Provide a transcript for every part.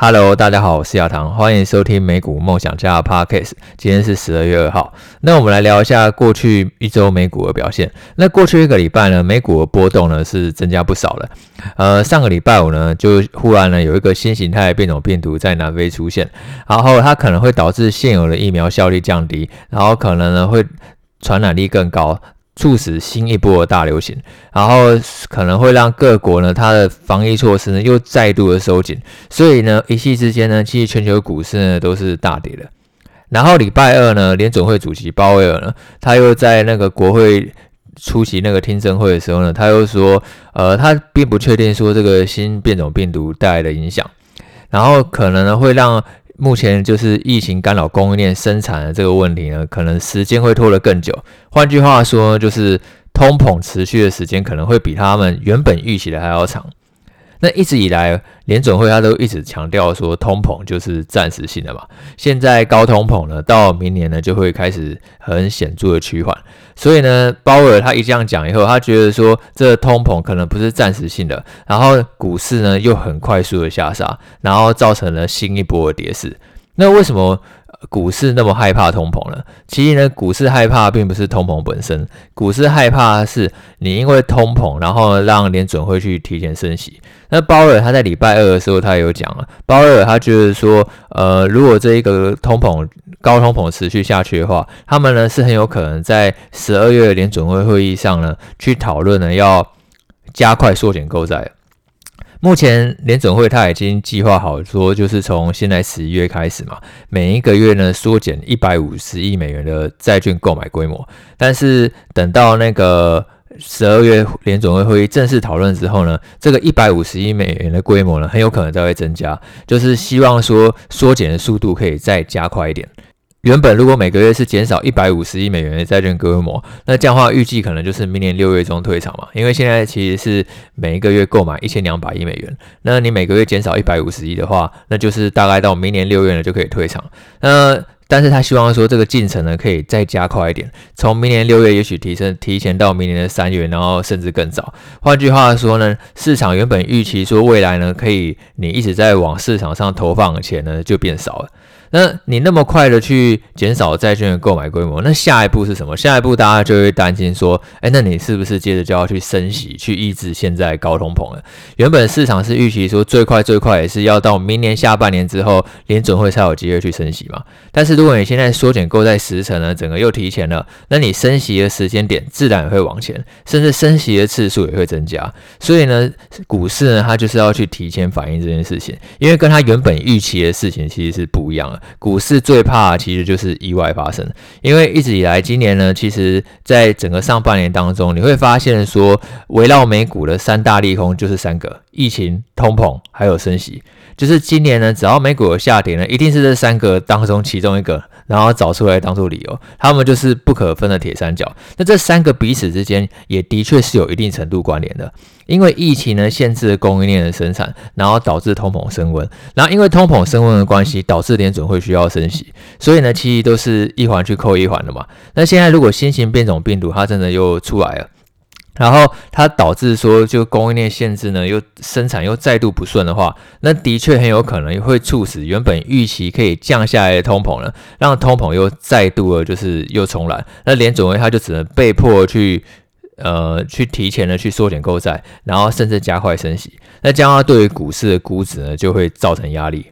Hello，大家好，我是亚堂，欢迎收听美股梦想家的 Podcast。今天是十二月二号，那我们来聊一下过去一周美股的表现。那过去一个礼拜呢，美股的波动呢是增加不少了。呃，上个礼拜五呢，就忽然呢有一个新形态的变种病毒在南非出现，然后它可能会导致现有的疫苗效力降低，然后可能呢会传染力更高。促使新一波的大流行，然后可能会让各国呢，它的防疫措施呢又再度的收紧，所以呢，一夕之间呢，其实全球股市呢都是大跌的。然后礼拜二呢，联总会主席鲍威尔呢，他又在那个国会出席那个听证会的时候呢，他又说，呃，他并不确定说这个新变种病毒带来的影响，然后可能呢会让。目前就是疫情干扰供应链生产的这个问题呢，可能时间会拖得更久。换句话说，就是通膨持续的时间可能会比他们原本预期的还要长。那一直以来，联准会他都一直强调说，通膨就是暂时性的嘛。现在高通膨呢，到明年呢就会开始很显著的趋缓。所以呢，鲍尔他一这样讲以后，他觉得说这个通膨可能不是暂时性的，然后股市呢又很快速的下杀，然后造成了新一波的跌势。那为什么？股市那么害怕通膨了，其实呢，股市害怕并不是通膨本身，股市害怕是你因为通膨，然后让联准会去提前升息。那鲍尔他在礼拜二的时候，他也有讲了，鲍尔他觉得说，呃，如果这一个通膨高通膨持续下去的话，他们呢是很有可能在十二月联准会会议上呢去讨论呢要加快缩减购债。目前联准会他已经计划好说，就是从现在十一月开始嘛，每一个月呢缩减一百五十亿美元的债券购买规模。但是等到那个十二月联总会会议正式讨论之后呢，这个一百五十亿美元的规模呢很有可能再会增加，就是希望说缩减的速度可以再加快一点。原本如果每个月是减少一百五十亿美元的债券规模，那这样的话预计可能就是明年六月中退场嘛。因为现在其实是每一个月购买一千两百亿美元，那你每个月减少一百五十亿的话，那就是大概到明年六月呢就可以退场。那但是他希望说这个进程呢可以再加快一点，从明年六月也许提升提前到明年的三月，然后甚至更早。换句话说呢，市场原本预期说未来呢可以你一直在往市场上投放的钱呢就变少了。那你那么快的去减少债券的购买规模，那下一步是什么？下一步大家就会担心说，哎，那你是不是接着就要去升息，去抑制现在高通膨了？原本市场是预期说最快最快也是要到明年下半年之后，联准会才有机会去升息嘛。但是如果你现在缩减购债时程呢，整个又提前了，那你升息的时间点自然也会往前，甚至升息的次数也会增加。所以呢，股市呢，它就是要去提前反映这件事情，因为跟它原本预期的事情其实是不一样的。股市最怕其实就是意外发生，因为一直以来，今年呢，其实在整个上半年当中，你会发现说，围绕美股的三大利空就是三个：疫情、通膨，还有升息。就是今年呢，只要美股有下跌呢，一定是这三个当中其中一个，然后找出来当做理由，他们就是不可分的铁三角。那这三个彼此之间也的确是有一定程度关联的，因为疫情呢限制了供应链的生产，然后导致通膨升温，然后因为通膨升温的关系，导致联准会需要升息，所以呢，其实都是一环去扣一环的嘛。那现在如果新型变种病毒它真的又出来了。然后它导致说，就供应链限制呢，又生产又再度不顺的话，那的确很有可能会促使原本预期可以降下来的通膨呢，让通膨又再度的就是又重来。那联准会它就只能被迫去呃去提前的去缩减购债，然后甚至加快升息。那这样话对于股市的估值呢，就会造成压力。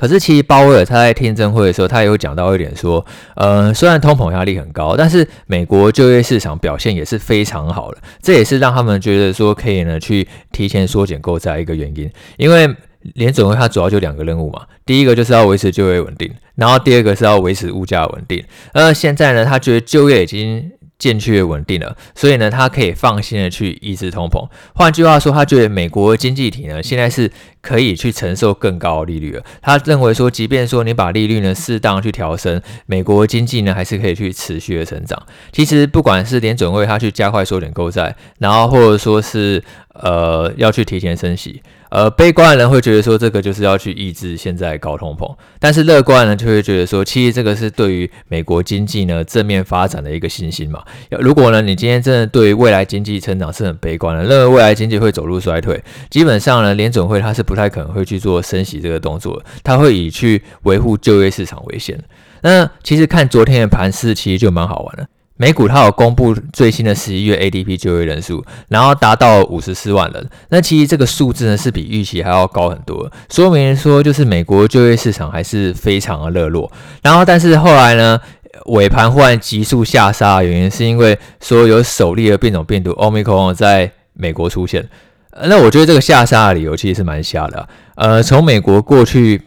可是，其实鲍威尔他在听证会的时候，他也有讲到一点，说，呃，虽然通膨压力很高，但是美国就业市场表现也是非常好的，这也是让他们觉得说可以呢去提前缩减购债一个原因。因为联准会它主要就两个任务嘛，第一个就是要维持就业稳定，然后第二个是要维持物价稳定。而现在呢，他觉得就业已经渐趋稳定了，所以呢，他可以放心的去抑制通膨。换句话说，他觉得美国经济体呢，现在是可以去承受更高的利率了。他认为说，即便说你把利率呢适当去调升，美国经济呢还是可以去持续的成长。其实，不管是联准会他去加快缩减购债，然后或者说是呃要去提前升息，呃，悲观的人会觉得说这个就是要去抑制现在高通膨，但是乐观的人就会觉得说，其实这个是对于美国经济呢正面发展的一个信心嘛。如果呢你今天真的对于未来经济成长是很悲观的，认为未来经济会走入衰退，基本上呢联准会它是不太可能会去做升息这个动作，它会以去维护就业市场为先。那其实看昨天的盘势，其实就蛮好玩的。美股它有公布最新的十一月 ADP 就业人数，然后达到五十四万人。那其实这个数字呢是比预期还要高很多，说明说就是美国就业市场还是非常的热络。然后但是后来呢，尾盘忽然急速下杀，原因是因为说有首例的变种病毒 Omicron 在美国出现。那我觉得这个下杀的理由其实是蛮瞎的。呃，从美国过去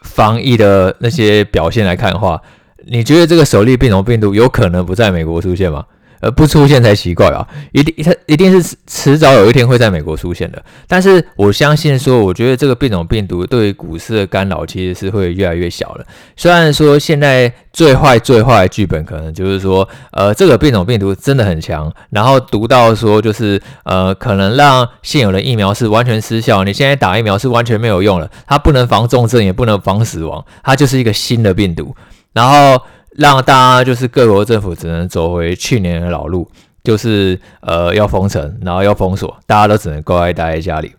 防疫的那些表现来看的话。你觉得这个首例变种病毒有可能不在美国出现吗？呃，不出现才奇怪啊！一定它一定是迟早有一天会在美国出现的。但是我相信说，我觉得这个变种病毒对于股市的干扰其实是会越来越小的。虽然说现在最坏最坏的剧本可能就是说，呃，这个变种病毒真的很强，然后毒到说就是呃，可能让现有的疫苗是完全失效。你现在打疫苗是完全没有用了，它不能防重症，也不能防死亡，它就是一个新的病毒。然后让大家就是各国政府只能走回去年的老路，就是呃要封城，然后要封锁，大家都只能乖乖待在家里。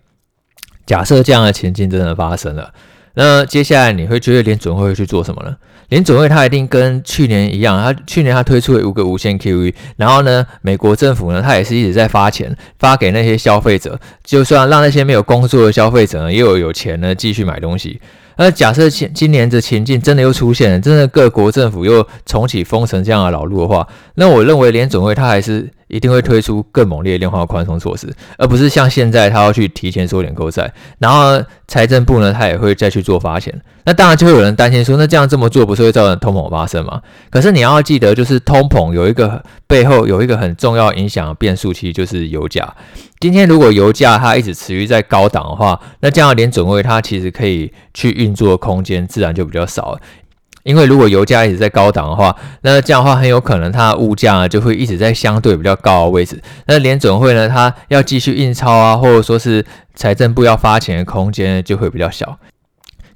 假设这样的情境真的发生了，那接下来你会觉得联准会去做什么呢？联准会它一定跟去年一样，它去年它推出了五个无限 QE，然后呢，美国政府呢，它也是一直在发钱发给那些消费者，就算让那些没有工作的消费者呢，也有有钱呢继续买东西。那假设今今年的情境真的又出现了，真的各国政府又重启封城这样的老路的话，那我认为联准会它还是一定会推出更猛烈的量化宽松措施，而不是像现在他要去提前缩减购债，然后财政部呢，他也会再去做发钱。那当然就会有人担心说，那这样这么做不是会造成通膨发生吗？可是你要记得，就是通膨有一个背后有一个很重要影响变数，其实就是油价。今天如果油价它一直持续在高档的话，那这样连准位它其实可以去运作的空间自然就比较少了。因为如果油价一直在高档的话，那这样的话很有可能它的物价呢就会一直在相对比较高的位置。那联准会呢，它要继续印钞啊，或者说是财政部要发钱的空间就会比较小。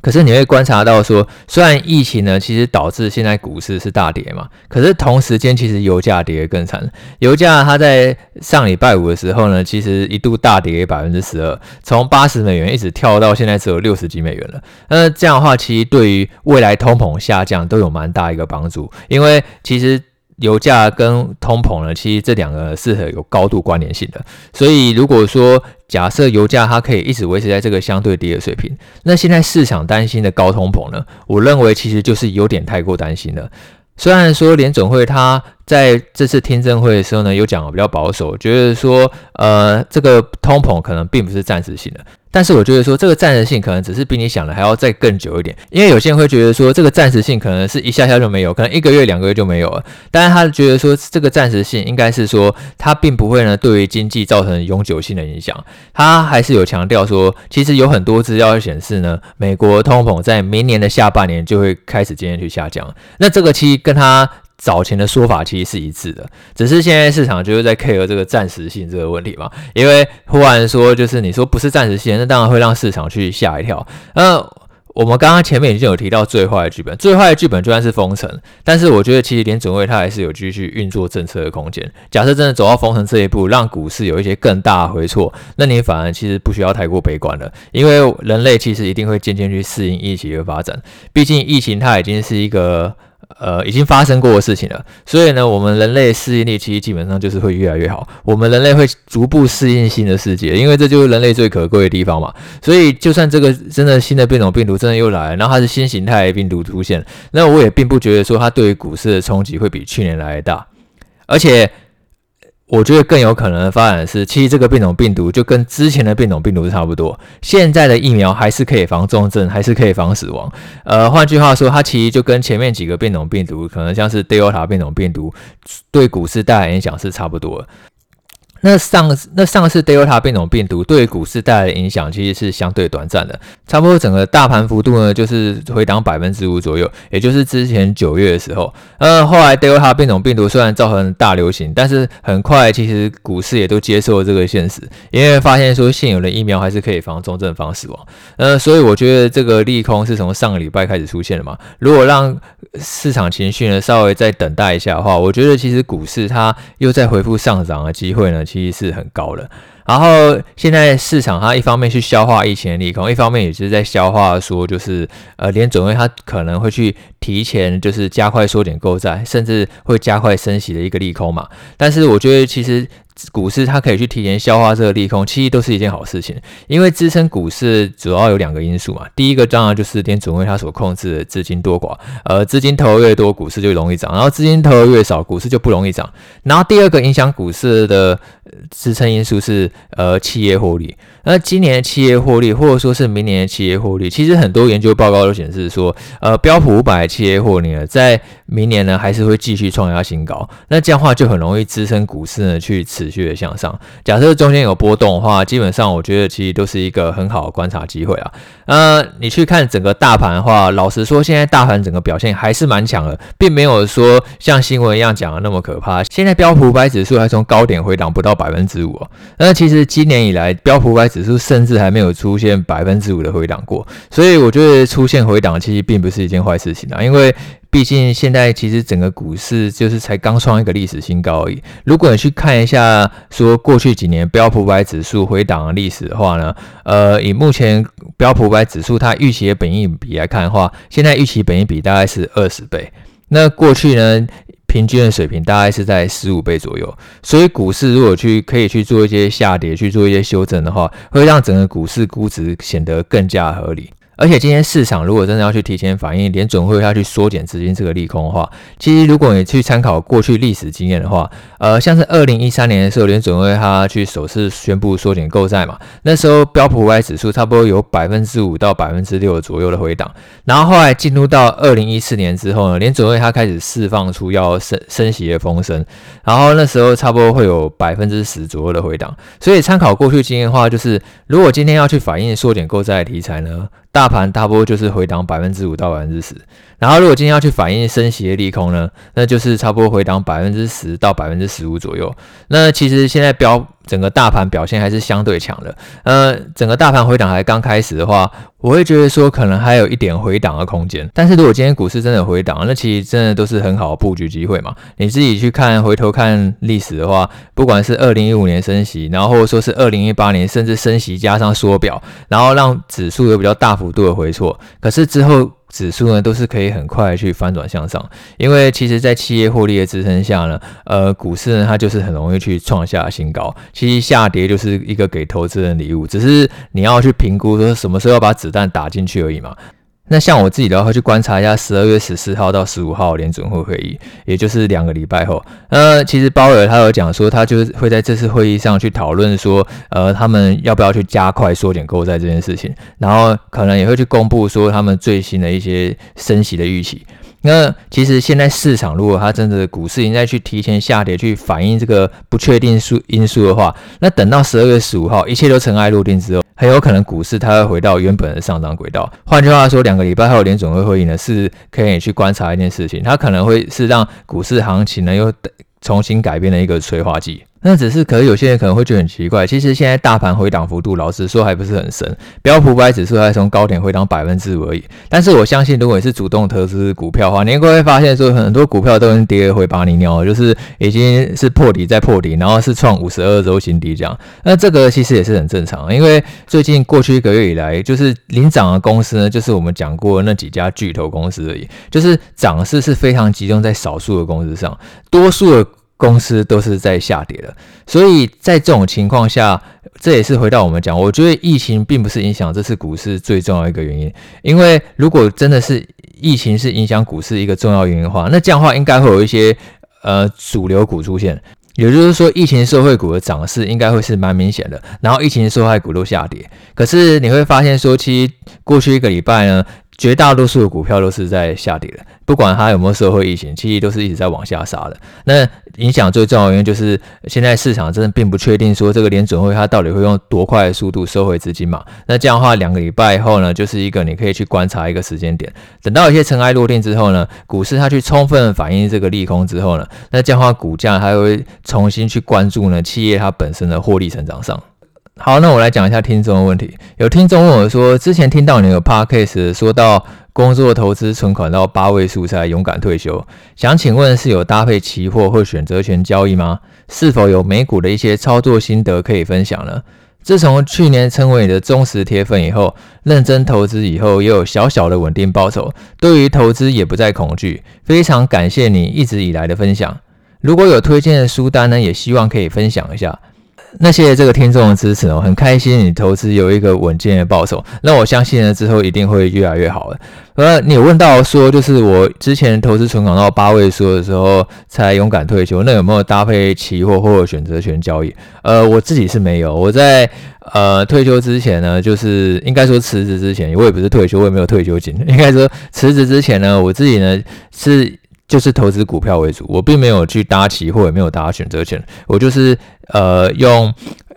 可是你会观察到说，虽然疫情呢，其实导致现在股市是大跌嘛，可是同时间其实油价跌得更惨。油价它在上礼拜五的时候呢，其实一度大跌百分之十二，从八十美元一直跳到现在只有六十几美元了。那这样的话，其实对于未来通膨下降都有蛮大一个帮助，因为其实。油价跟通膨呢，其实这两个是很有高度关联性的。所以如果说假设油价它可以一直维持在这个相对低的水平，那现在市场担心的高通膨呢，我认为其实就是有点太过担心了。虽然说联准会它在这次听证会的时候呢，有讲的比较保守，觉得说呃这个通膨可能并不是暂时性的。但是我觉得说这个暂时性可能只是比你想的还要再更久一点，因为有些人会觉得说这个暂时性可能是一下下就没有，可能一个月两个月就没有了。但是他觉得说这个暂时性应该是说它并不会呢对于经济造成永久性的影响。他还是有强调说，其实有很多资料显示呢，美国通膨在明年的下半年就会开始渐渐去下降。那这个其实跟他。早前的说法其实是一致的，只是现在市场就是在 care 这个暂时性这个问题嘛。因为忽然说就是你说不是暂时性，那当然会让市场去吓一跳。那我们刚刚前面已经有提到最坏的剧本，最坏的剧本就算是封城，但是我觉得其实连准位它还是有继续运作政策的空间。假设真的走到封城这一步，让股市有一些更大的回挫，那你反而其实不需要太过悲观了，因为人类其实一定会渐渐去适应疫情的发展。毕竟疫情它已经是一个。呃，已经发生过的事情了，所以呢，我们人类适应力其实基本上就是会越来越好。我们人类会逐步适应新的世界，因为这就是人类最可贵的地方嘛。所以，就算这个真的新的变种病毒真的又来，然后它是新形态病毒出现，那我也并不觉得说它对于股市的冲击会比去年来的大，而且。我觉得更有可能的发展是，其实这个变种病毒就跟之前的变种病毒差不多。现在的疫苗还是可以防重症，还是可以防死亡。呃，换句话说，它其实就跟前面几个变种病毒，可能像是 Delta 变种病毒，对股市带来影响是差不多。那上那上次 Delta 变种病毒对股市带来的影响其实是相对短暂的，差不多整个大盘幅度呢就是回档百分之五左右，也就是之前九月的时候。呃，后来 Delta 变种病毒虽然造成大流行，但是很快其实股市也都接受了这个现实，因为发现说现有的疫苗还是可以防重症、防死亡。呃，所以我觉得这个利空是从上个礼拜开始出现的嘛。如果让市场情绪呢稍微再等待一下的话，我觉得其实股市它又在恢复上涨的机会呢。其实是很高的，然后现在市场它一方面去消化疫情的利空，一方面也是在消化说，就是呃连准会它可能会去提前就是加快缩减购债，甚至会加快升息的一个利空嘛。但是我觉得其实。股市它可以去提前消化这个利空，其实都是一件好事情。因为支撑股市主要有两个因素嘛，第一个当然就是联准会它所控制的资金多寡，呃，资金投入越多，股市就容易涨；然后资金投入越少，股市就不容易涨。然后第二个影响股市的支撑因素是呃企业获利。那今年的企业获利，或者说是明年的企业获利，其实很多研究报告都显示说，呃，标普五百企业获利呢，在明年呢还是会继续创下新高。那这样的话就很容易支撑股市呢去持续的向上。假设中间有波动的话，基本上我觉得其实都是一个很好的观察机会啊。呃，你去看整个大盘的话，老实说，现在大盘整个表现还是蛮强的，并没有说像新闻一样讲的那么可怕。现在标普五百指数还从高点回档不到百分之五。那其实今年以来，标普五百指数甚至还没有出现百分之五的回档过，所以我觉得出现回档其实并不是一件坏事情啊，因为毕竟现在其实整个股市就是才刚创一个历史新高而已。如果你去看一下说过去几年标普五百指数回档的历史的话呢，呃，以目前标普五百指数它预期的本益比来看的话，现在预期本益比大概是二十倍，那过去呢？平均的水平大概是在十五倍左右，所以股市如果去可以去做一些下跌，去做一些修正的话，会让整个股市估值显得更加合理。而且今天市场如果真的要去提前反应联准会要去缩减资金这个利空的话，其实如果你去参考过去历史经验的话，呃，像是二零一三年的时候，联准会他去首次宣布缩减购债嘛，那时候标普五百指数差不多有百分之五到百分之六左右的回档，然后后来进入到二零一四年之后呢，联准会他开始释放出要升升息的风声，然后那时候差不多会有百分之十左右的回档，所以参考过去经验的话，就是如果今天要去反映缩减购债的题材呢，大盘差不多就是回档百分之五到百分之十，然后如果今天要去反映升息的利空呢，那就是差不多回档百分之十到百分之十五左右。那其实现在标整个大盘表现还是相对强的，呃，整个大盘回档还刚开始的话，我会觉得说可能还有一点回档的空间。但是如果今天股市真的回档，那其实真的都是很好的布局机会嘛。你自己去看，回头看历史的话，不管是二零一五年升息，然后说是二零一八年，甚至升息加上缩表，然后让指数有比较大幅度的回挫，可是之后。指数呢都是可以很快去翻转向上，因为其实，在企业获利的支撑下呢，呃，股市呢它就是很容易去创下新高。其实下跌就是一个给投资人礼物，只是你要去评估说什么时候要把子弹打进去而已嘛。那像我自己的话，去观察一下十二月十四号到十五号联准会会议，也就是两个礼拜后。呃，其实鲍尔他有讲说，他就是会在这次会议上去讨论说，呃，他们要不要去加快缩减购债这件事情，然后可能也会去公布说他们最新的一些升息的预期。那其实现在市场如果它真的股市应该去提前下跌，去反映这个不确定数因素的话，那等到十二月十五号一切都尘埃落定之后。很有可能股市它会回到原本的上涨轨道。换句话说，两个礼拜后联准会会议呢，是可以去观察一件事情，它可能会是让股市行情呢又重新改变的一个催化剂。那只是，可是有些人可能会觉得很奇怪。其实现在大盘回档幅度，老实说还不是很深。标普五百指数还从高点回档百分之五而已。但是我相信，如果你是主动投资股票的话，你应该会发现说，很多股票都已经跌回把你鸟了，就是已经是破底再破底，然后是创五十二周新低这样。那这个其实也是很正常，因为最近过去一个月以来，就是领涨的公司呢，就是我们讲过那几家巨头公司而已，就是涨势是非常集中在少数的公司上，多数的。公司都是在下跌的，所以在这种情况下，这也是回到我们讲，我觉得疫情并不是影响这次股市最重要一个原因，因为如果真的是疫情是影响股市一个重要原因的话，那这样的话应该会有一些呃主流股出现，也就是说疫情受惠股的涨势应该会是蛮明显的，然后疫情受害股都下跌，可是你会发现说，其实过去一个礼拜呢。绝大多数的股票都是在下跌的，不管它有没有社会疫情，其实都是一直在往下杀的。那影响最重要的原因就是，现在市场真的并不确定说这个联准会它到底会用多快的速度收回资金嘛？那这样的话，两个礼拜以后呢，就是一个你可以去观察一个时间点。等到一些尘埃落定之后呢，股市它去充分反映这个利空之后呢，那这样话股价它会重新去关注呢企业它本身的获利成长上。好，那我来讲一下听众的问题。有听众问我说，之前听到你有 podcast 说到工作投资存款到八位数才勇敢退休，想请问是有搭配期货或选择权交易吗？是否有美股的一些操作心得可以分享呢？自从去年成为你的忠实铁粉以后，认真投资以后也有小小的稳定报酬，对于投资也不再恐惧。非常感谢你一直以来的分享。如果有推荐的书单呢，也希望可以分享一下。那谢谢这个听众的支持哦，很开心你投资有一个稳健的报酬，那我相信呢之后一定会越来越好的。呃，你问到说，就是我之前投资存款到八位数的时候才勇敢退休，那有没有搭配期货或者选择权交易？呃，我自己是没有，我在呃退休之前呢，就是应该说辞职之前，我也不是退休，我也没有退休金，应该说辞职之前呢，我自己呢是。就是投资股票为主，我并没有去搭期货，也没有搭选择权，我就是呃用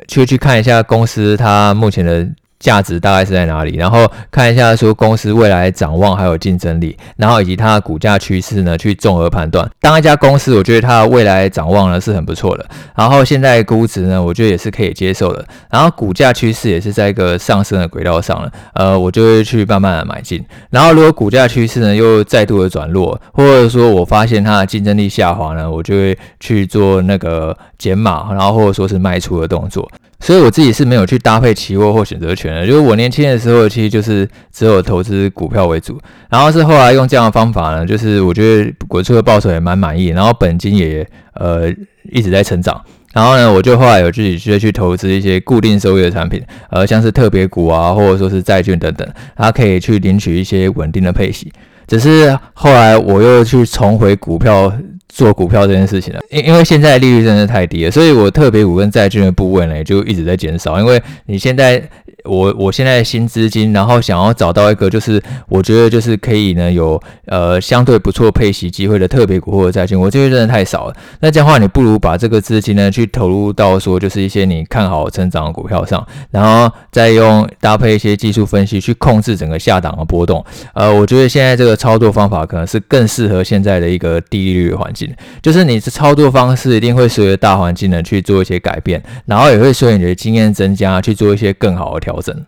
去去看一下公司它目前的。价值大概是在哪里？然后看一下说公司未来展望还有竞争力，然后以及它的股价趋势呢，去综合判断。当一家公司，我觉得它的未来展望呢是很不错的，然后现在估值呢，我觉得也是可以接受的，然后股价趋势也是在一个上升的轨道上了，呃，我就会去慢慢的买进。然后如果股价趋势呢又再度的转弱，或者说我发现它的竞争力下滑呢，我就会去做那个减码，然后或者说是卖出的动作。所以我自己是没有去搭配期货或选择权的，就是我年轻的时候其实就是只有投资股票为主，然后是后来用这样的方法呢，就是我觉得滚出的报酬也蛮满意，然后本金也呃一直在成长，然后呢我就后来有自己去去投资一些固定收益的产品，呃像是特别股啊或者说是债券等等，它可以去领取一些稳定的配息，只是后来我又去重回股票。做股票这件事情了，因因为现在利率真的太低了，所以我特别股跟债券的部位呢，就一直在减少，因为你现在。我我现在新资金，然后想要找到一个就是我觉得就是可以呢有呃相对不错配息机会的特别股或者债券，我觉得真的太少了。那这样的话，你不如把这个资金呢去投入到说就是一些你看好成长的股票上，然后再用搭配一些技术分析去控制整个下档的波动。呃，我觉得现在这个操作方法可能是更适合现在的一个低利率环境，就是你的操作方式一定会随着大环境呢去做一些改变，然后也会随着你的经验增加去做一些更好的调调整。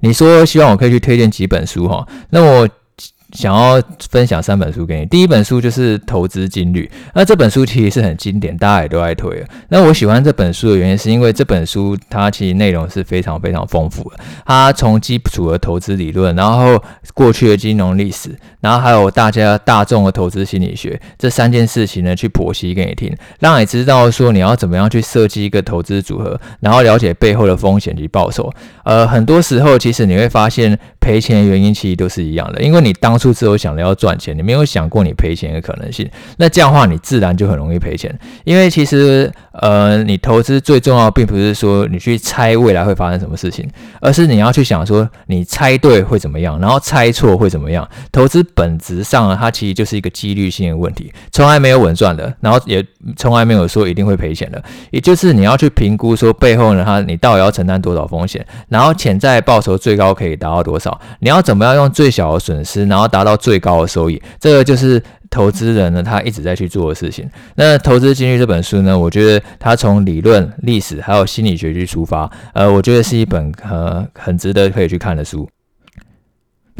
你说希望我可以去推荐几本书哈，那我。想要分享三本书给你。第一本书就是《投资金律》，那这本书其实是很经典，大家也都爱推。那我喜欢这本书的原因，是因为这本书它其实内容是非常非常丰富的。它从基础的投资理论，然后过去的金融历史，然后还有大家大众的投资心理学这三件事情呢，去剖析给你听，让你知道说你要怎么样去设计一个投资组合，然后了解背后的风险及报酬。呃，很多时候其实你会发现赔钱的原因其实都是一样的，因为你当初只有想着要赚钱，你没有想过你赔钱的可能性。那这样的话，你自然就很容易赔钱。因为其实，呃，你投资最重要，并不是说你去猜未来会发生什么事情，而是你要去想说，你猜对会怎么样，然后猜错会怎么样。投资本质上呢，它其实就是一个几率性的问题，从来没有稳赚的，然后也从来没有说一定会赔钱的。也就是你要去评估说背后呢，它你到底要承担多少风险，然后潜在报酬最高可以达到多少，你要怎么样用最小的损失，然后达到最高的收益，这个就是投资人呢他一直在去做的事情。那《投资金律》这本书呢，我觉得它从理论、历史还有心理学去出发，呃，我觉得是一本呃很值得可以去看的书。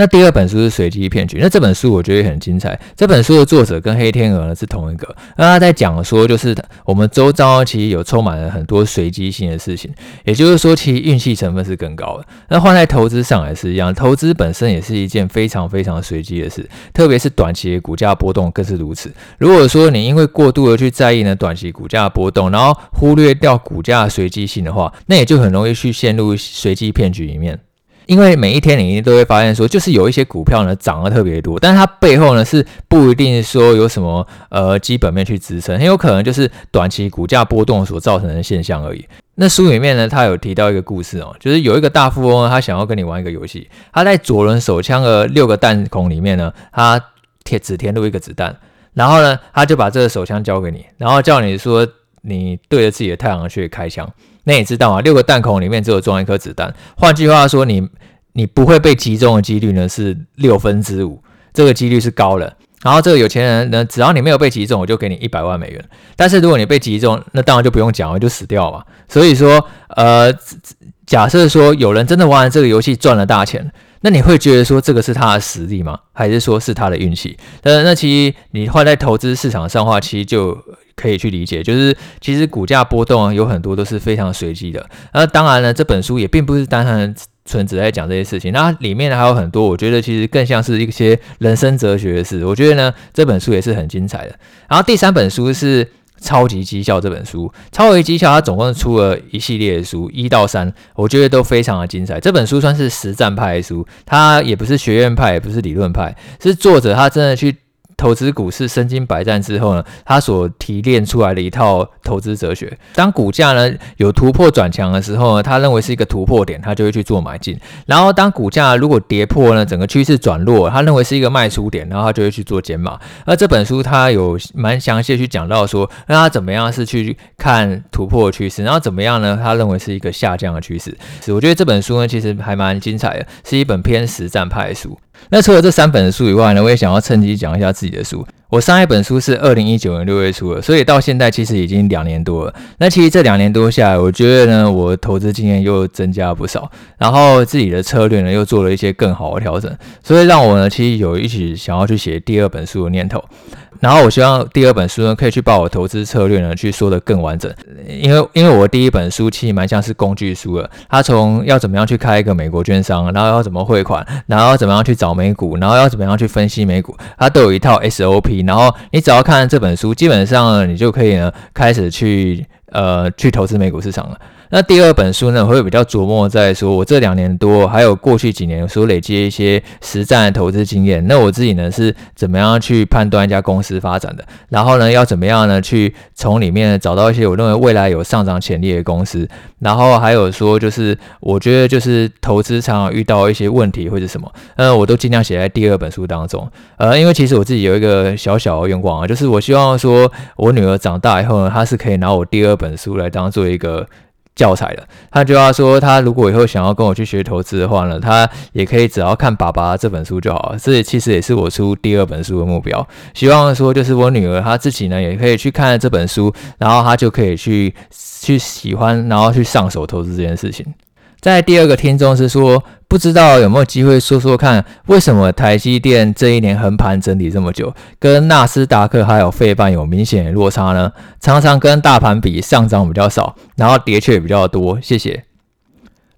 那第二本书是随机骗局，那这本书我觉得也很精彩。这本书的作者跟黑天鹅呢是同一个，那他在讲说，就是我们周遭其实有充满了很多随机性的事情，也就是说，其实运气成分是更高的。那换在投资上也是一样，投资本身也是一件非常非常随机的事，特别是短期的股价波动更是如此。如果说你因为过度的去在意呢短期股价波动，然后忽略掉股价随机性的话，那也就很容易去陷入随机骗局里面。因为每一天你都会发现说，就是有一些股票呢涨得特别多，但是它背后呢是不一定说有什么呃基本面去支撑，很有可能就是短期股价波动所造成的现象而已。那书里面呢，他有提到一个故事哦，就是有一个大富翁，他想要跟你玩一个游戏，他在左轮手枪的六个弹孔里面呢，他填只填入一个子弹，然后呢，他就把这个手枪交给你，然后叫你说你对着自己的太阳穴开枪。那你知道啊？六个弹孔里面只有装一颗子弹，换句话说，你你不会被击中的几率呢是六分之五，这个几率是高的。然后这个有钱人呢，只要你没有被击中，我就给你一百万美元。但是如果你被击中，那当然就不用讲了，就死掉嘛。所以说，呃，假设说有人真的玩这个游戏赚了大钱，那你会觉得说这个是他的实力吗？还是说是他的运气？呃，那其实你换在投资市场上的话，其实就可以去理解，就是其实股价波动有很多都是非常随机的。那当然呢，这本书也并不是单单。纯只在讲这些事情，那里面呢还有很多，我觉得其实更像是一些人生哲学的事。我觉得呢，这本书也是很精彩的。然后第三本书是《超级绩效》这本书，《超级绩效》它总共出了一系列的书，一到三，我觉得都非常的精彩。这本书算是实战派的书，它也不是学院派，也不是理论派，是作者他真的去。投资股市身经百战之后呢，他所提炼出来的一套投资哲学。当股价呢有突破转强的时候呢，他认为是一个突破点，他就会去做买进。然后当股价如果跌破呢，整个趋势转弱，他认为是一个卖出点，然后他就会去做减码。而这本书他有蛮详细去讲到说，那他怎么样是去看突破趋势，然后怎么样呢？他认为是一个下降的趋势。是我觉得这本书呢其实还蛮精彩的，是一本偏实战派的书。那除了这三本书以外呢，我也想要趁机讲一下自己的书。我上一本书是二零一九年六月出的，所以到现在其实已经两年多了。那其实这两年多下来，我觉得呢，我投资经验又增加了不少，然后自己的策略呢又做了一些更好的调整，所以让我呢其实有一起想要去写第二本书的念头。然后我希望第二本书呢，可以去把我投资策略呢，去说得更完整。因为因为我第一本书其实蛮像是工具书的，它从要怎么样去开一个美国券商，然后要怎么汇款，然后要怎么样去找美股，然后要怎么样去分析美股，它都有一套 SOP。然后你只要看这本书，基本上，你就可以呢开始去呃去投资美股市场了。那第二本书呢，我会比较琢磨在说，我这两年多，还有过去几年所累积一些实战的投资经验。那我自己呢，是怎么样去判断一家公司发展的？然后呢，要怎么样呢，去从里面找到一些我认为未来有上涨潜力的公司？然后还有说，就是我觉得就是投资常常遇到一些问题或者什么，呃，我都尽量写在第二本书当中。呃，因为其实我自己有一个小小的愿望啊，就是我希望说我女儿长大以后呢，她是可以拿我第二本书来当做一个。教材的，他就要说，他如果以后想要跟我去学投资的话呢，他也可以只要看爸爸这本书就好了。这其实也是我出第二本书的目标，希望说就是我女儿她自己呢也可以去看这本书，然后她就可以去去喜欢，然后去上手投资这件事情。在第二个听众是说，不知道有没有机会说说看，为什么台积电这一年横盘整理这么久，跟纳斯达克还有费半有明显的落差呢？常常跟大盘比上涨比较少，然后跌却比较多。谢谢。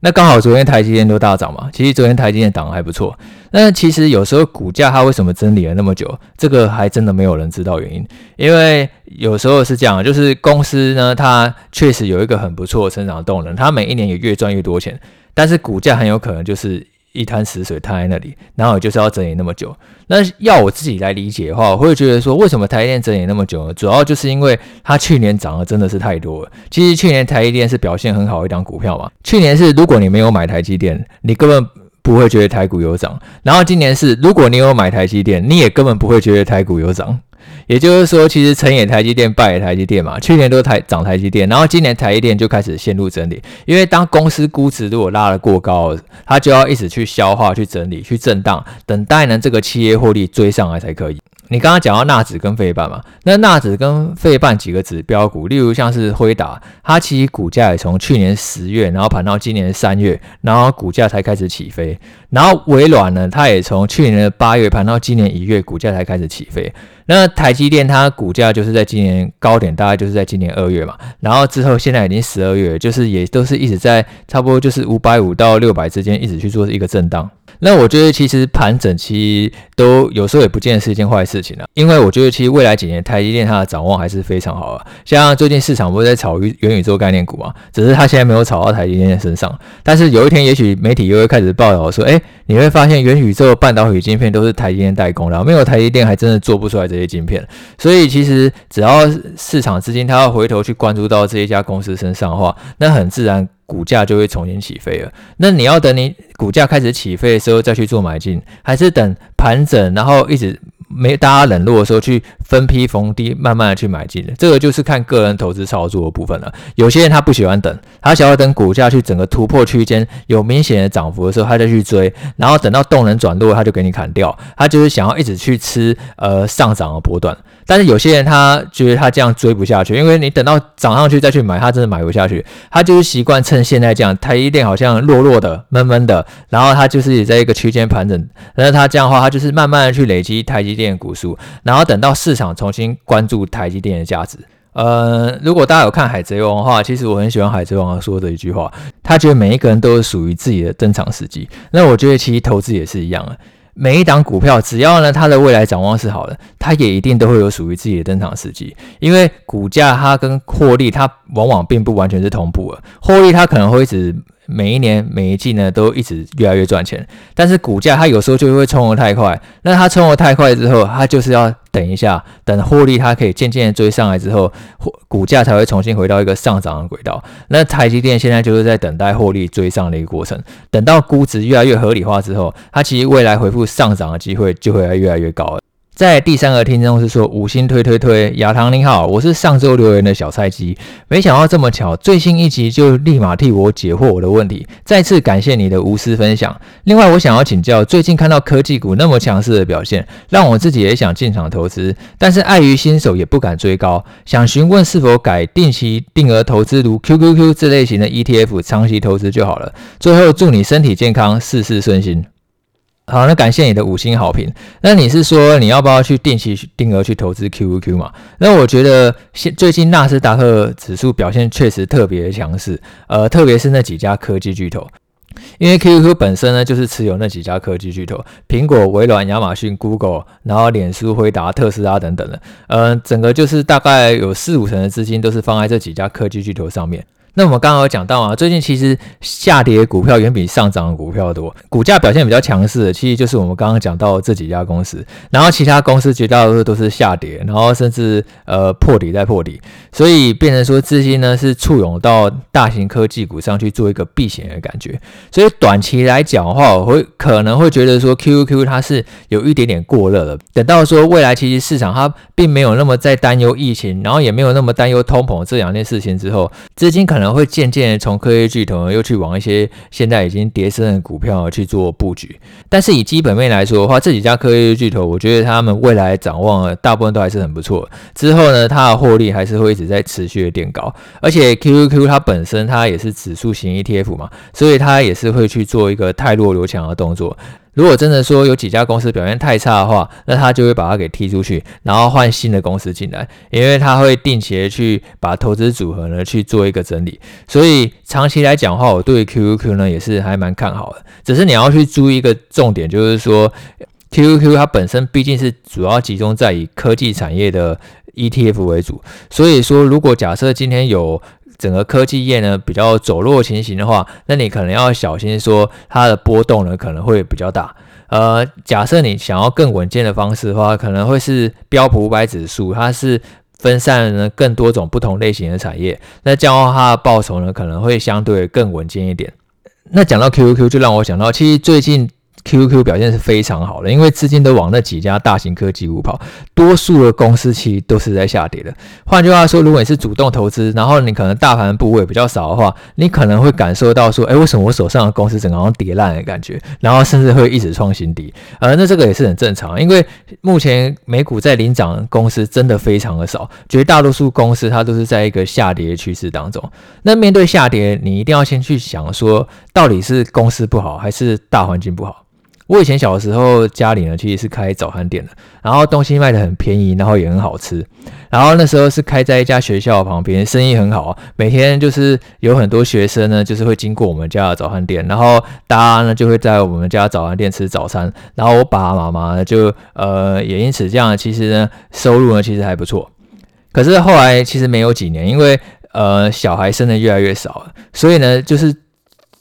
那刚好昨天台积电都大涨嘛，其实昨天台积电涨得还不错。那其实有时候股价它为什么整理了那么久，这个还真的没有人知道原因。因为有时候是这样，就是公司呢，它确实有一个很不错的成长动能，它每一年也越赚越多钱，但是股价很有可能就是。一滩死水摊在那里，然后就是要整理那么久。那要我自己来理解的话，我会觉得说，为什么台积电整理那么久呢？主要就是因为它去年涨的真的是太多了。其实去年台积电是表现很好一档股票嘛。去年是如果你没有买台积电，你根本不会觉得台股有涨。然后今年是如果你有买台积电，你也根本不会觉得台股有涨。也就是说，其实成也台积电，败也台积电嘛。去年都台涨台积电，然后今年台积电就开始陷入整理。因为当公司估值如果拉得过高，它就要一直去消化、去整理、去震荡，等待呢这个企业获利追上来才可以。你刚刚讲到纳指跟费半嘛，那纳指跟费半几个指标股，例如像是辉达，它其实股价也从去年十月，然后盘到今年三月，然后股价才开始起飞。然后微软呢，它也从去年的八月盘到今年一月，股价才开始起飞。那台积电它股价就是在今年高点，大概就是在今年二月嘛，然后之后现在已经十二月，就是也都是一直在差不多就是五百五到六百之间，一直去做一个震荡。那我觉得其实盘整期都有时候也不见得是一件坏事情啊，因为我觉得其实未来几年台积电它的展望还是非常好啊。像最近市场不是在炒元宇宙概念股嘛，只是它现在没有炒到台积电身上。但是有一天，也许媒体又会开始报道说，哎，你会发现元宇宙半导体晶片都是台积电代工的，没有台积电还真的做不出来这些晶片。所以其实只要市场资金它要回头去关注到这一家公司身上的话，那很自然。股价就会重新起飞了。那你要等你股价开始起飞的时候再去做买进，还是等盘整，然后一直没大家冷落的时候去分批逢低慢慢的去买进？这个就是看个人投资操作的部分了。有些人他不喜欢等，他想要等股价去整个突破区间有明显的涨幅的时候，他再去追，然后等到动能转弱，他就给你砍掉。他就是想要一直去吃呃上涨的波段。但是有些人他觉得他这样追不下去，因为你等到涨上去再去买，他真的买不下去。他就是习惯趁现在这样，台积电好像弱弱的、闷闷的，然后他就是也在一个区间盘整。那他这样的话，他就是慢慢的去累积台积电的股数，然后等到市场重新关注台积电的价值。呃，如果大家有看《海贼王》的话，其实我很喜欢《海贼王》说的一句话，他觉得每一个人都是属于自己的登场时机。那我觉得其实投资也是一样的。每一档股票，只要呢它的未来展望是好的，它也一定都会有属于自己的登场时机。因为股价它跟获利，它往往并不完全是同步的，获利它可能会一直。每一年每一季呢，都一直越来越赚钱，但是股价它有时候就会冲得太快。那它冲得太快之后，它就是要等一下，等获利它可以渐渐追上来之后，股价才会重新回到一个上涨的轨道。那台积电现在就是在等待获利追上的一个过程，等到估值越来越合理化之后，它其实未来恢复上涨的机会就会越来越高了。在第三个听众是说五星推推推，亚堂您好，我是上周留言的小菜鸡，没想到这么巧，最新一集就立马替我解惑我的问题，再次感谢你的无私分享。另外，我想要请教，最近看到科技股那么强势的表现，让我自己也想进场投资，但是碍于新手也不敢追高，想询问是否改定期定额投资，如 QQQ 这类型的 ETF 长期投资就好了。最后祝你身体健康，事事顺心。好，那感谢你的五星好评。那你是说你要不要去定期定额去投资 QQQ 嘛？那我觉得现最近纳斯达克指数表现确实特别强势，呃，特别是那几家科技巨头，因为 QQQ 本身呢就是持有那几家科技巨头，苹果、微软、亚马逊、Google，然后脸书、辉达、特斯拉等等的，呃，整个就是大概有四五成的资金都是放在这几家科技巨头上面。那我们刚刚有讲到啊，最近其实下跌股票远比上涨的股票多，股价表现比较强势的，其实就是我们刚刚讲到这几家公司，然后其他公司绝大多数都是下跌，然后甚至呃破底再破底，所以变成说资金呢是簇拥到大型科技股上去做一个避险的感觉，所以短期来讲的话，我会可能会觉得说 QQQ 它是有一点点过热了，等到说未来其实市场它并没有那么在担忧疫情，然后也没有那么担忧通膨这两件事情之后，资金可能。可能会渐渐从科技巨头又去往一些现在已经跌深的股票去做布局，但是以基本面来说的话，这几家科技巨头，我觉得他们未来展望大部分都还是很不错。之后呢，它的获利还是会一直在持续的垫高，而且 QQQ 它本身它也是指数型 ETF 嘛，所以它也是会去做一个汰弱留强的动作。如果真的说有几家公司表现太差的话，那他就会把它给踢出去，然后换新的公司进来，因为他会定期的去把投资组合呢去做一个整理。所以长期来讲的话，我对 QQQ 呢也是还蛮看好的。只是你要去注意一个重点，就是说 QQQ 它本身毕竟是主要集中在以科技产业的 ETF 为主，所以说如果假设今天有整个科技业呢比较走弱情形的话，那你可能要小心说它的波动呢可能会比较大。呃，假设你想要更稳健的方式的话，可能会是标普五百指数，它是分散了更多种不同类型的产业，那这样的话它的报酬呢可能会相对更稳健一点。那讲到 QQQ，就让我想到，其实最近。QQ 表现是非常好的，因为资金都往那几家大型科技股跑，多数的公司其实都是在下跌的。换句话说，如果你是主动投资，然后你可能大盘部位比较少的话，你可能会感受到说，哎，为什么我手上的公司整个好像跌烂的感觉，然后甚至会一直创新低。呃，那这个也是很正常，因为目前美股在领涨的公司真的非常的少，绝大多数公司它都是在一个下跌的趋势当中。那面对下跌，你一定要先去想说，到底是公司不好，还是大环境不好？我以前小时候家里呢，其实是开早餐店的，然后东西卖得很便宜，然后也很好吃。然后那时候是开在一家学校旁边，生意很好，每天就是有很多学生呢，就是会经过我们家的早餐店，然后大家呢就会在我们家早餐店吃早餐。然后我爸爸妈妈呢就呃也因此这样，其实呢收入呢其实还不错。可是后来其实没有几年，因为呃小孩生的越来越少了，所以呢就是。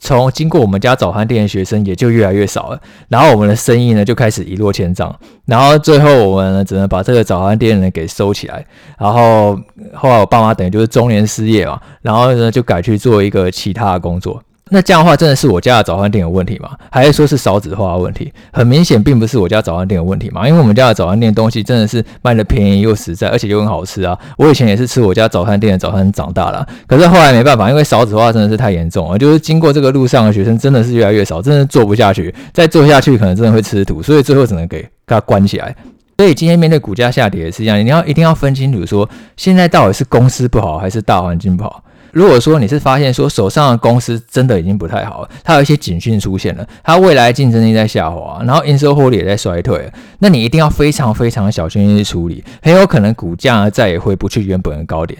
从经过我们家早餐店的学生也就越来越少了，然后我们的生意呢就开始一落千丈，然后最后我们呢只能把这个早餐店呢给收起来，然后后来我爸妈等于就是中年失业嘛，然后呢就改去做一个其他的工作。那这样的话，真的是我家的早餐店有问题吗？还是说是少子化的问题？很明显，并不是我家早餐店有问题嘛，因为我们家的早餐店东西真的是卖的便宜又实在，而且又很好吃啊。我以前也是吃我家早餐店的早餐长大的，可是后来没办法，因为少子化真的是太严重了，就是经过这个路上的学生真的是越来越少，真的做不下去，再做下去可能真的会吃土，所以最后只能给给它关起来。所以今天面对股价下跌也是一样，你要一定要分清楚说，现在到底是公司不好还是大环境不好。如果说你是发现说手上的公司真的已经不太好了，它有一些警讯出现了，它未来竞争力在下滑，然后营收获利也在衰退，那你一定要非常非常小心去处理，很有可能股价再也回不去原本的高点。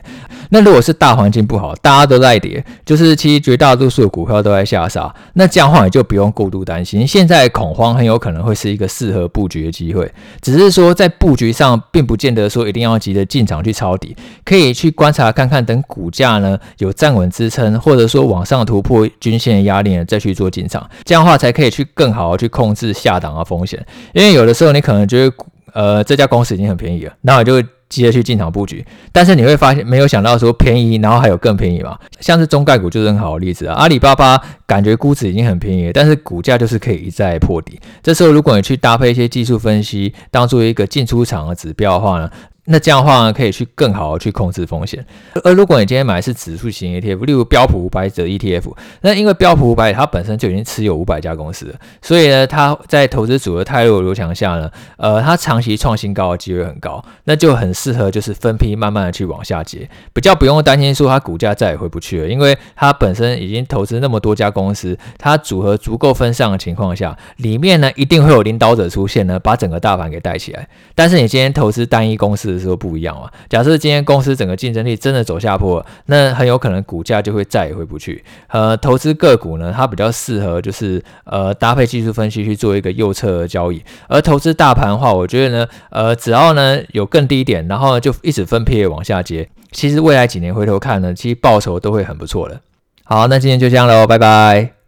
那如果是大环境不好，大家都在跌，就是其实绝大多数的股票都在下杀，那这样的话你就不用过度担心，现在恐慌很有可能会是一个适合布局的机会，只是说在布局上并不见得说一定要急着进场去抄底，可以去观察看看，等股价呢。有站稳支撑，或者说往上突破均线压力，再去做进场，这样的话才可以去更好的去控制下档的风险。因为有的时候你可能觉得，呃，这家公司已经很便宜了，那我就急着去进场布局，但是你会发现没有想到说便宜，然后还有更便宜嘛。像是中概股就是很好的例子啊，阿里巴巴感觉估值已经很便宜了，但是股价就是可以一再破底。这时候如果你去搭配一些技术分析，当做一个进出场的指标的话呢，那这样的话呢，可以去更好的去控制风险。而如果你今天买的是指数型 ETF，例如标普五百指 ETF，那因为标普五百它本身就已经持有五百家公司了，所以呢，它在投资组合太弱流强下呢，呃，它长期创新高的机会很高，那就很适合就是分批慢慢的去往下接，比较不用担心说它股价再也回不去了，因为它本身已经投资那么多家公司，它组合足够分散的情况下，里面呢一定会有领导者出现呢，把整个大盘给带起来。但是你今天投资单一公司，的时候不一样嘛？假设今天公司整个竞争力真的走下坡，那很有可能股价就会再也回不去。呃，投资个股呢，它比较适合就是呃搭配技术分析去做一个右侧的交易。而投资大盘的话，我觉得呢，呃，只要呢有更低点，然后呢就一直分批往下接，其实未来几年回头看呢，其实报酬都会很不错的。好，那今天就这样喽，拜拜。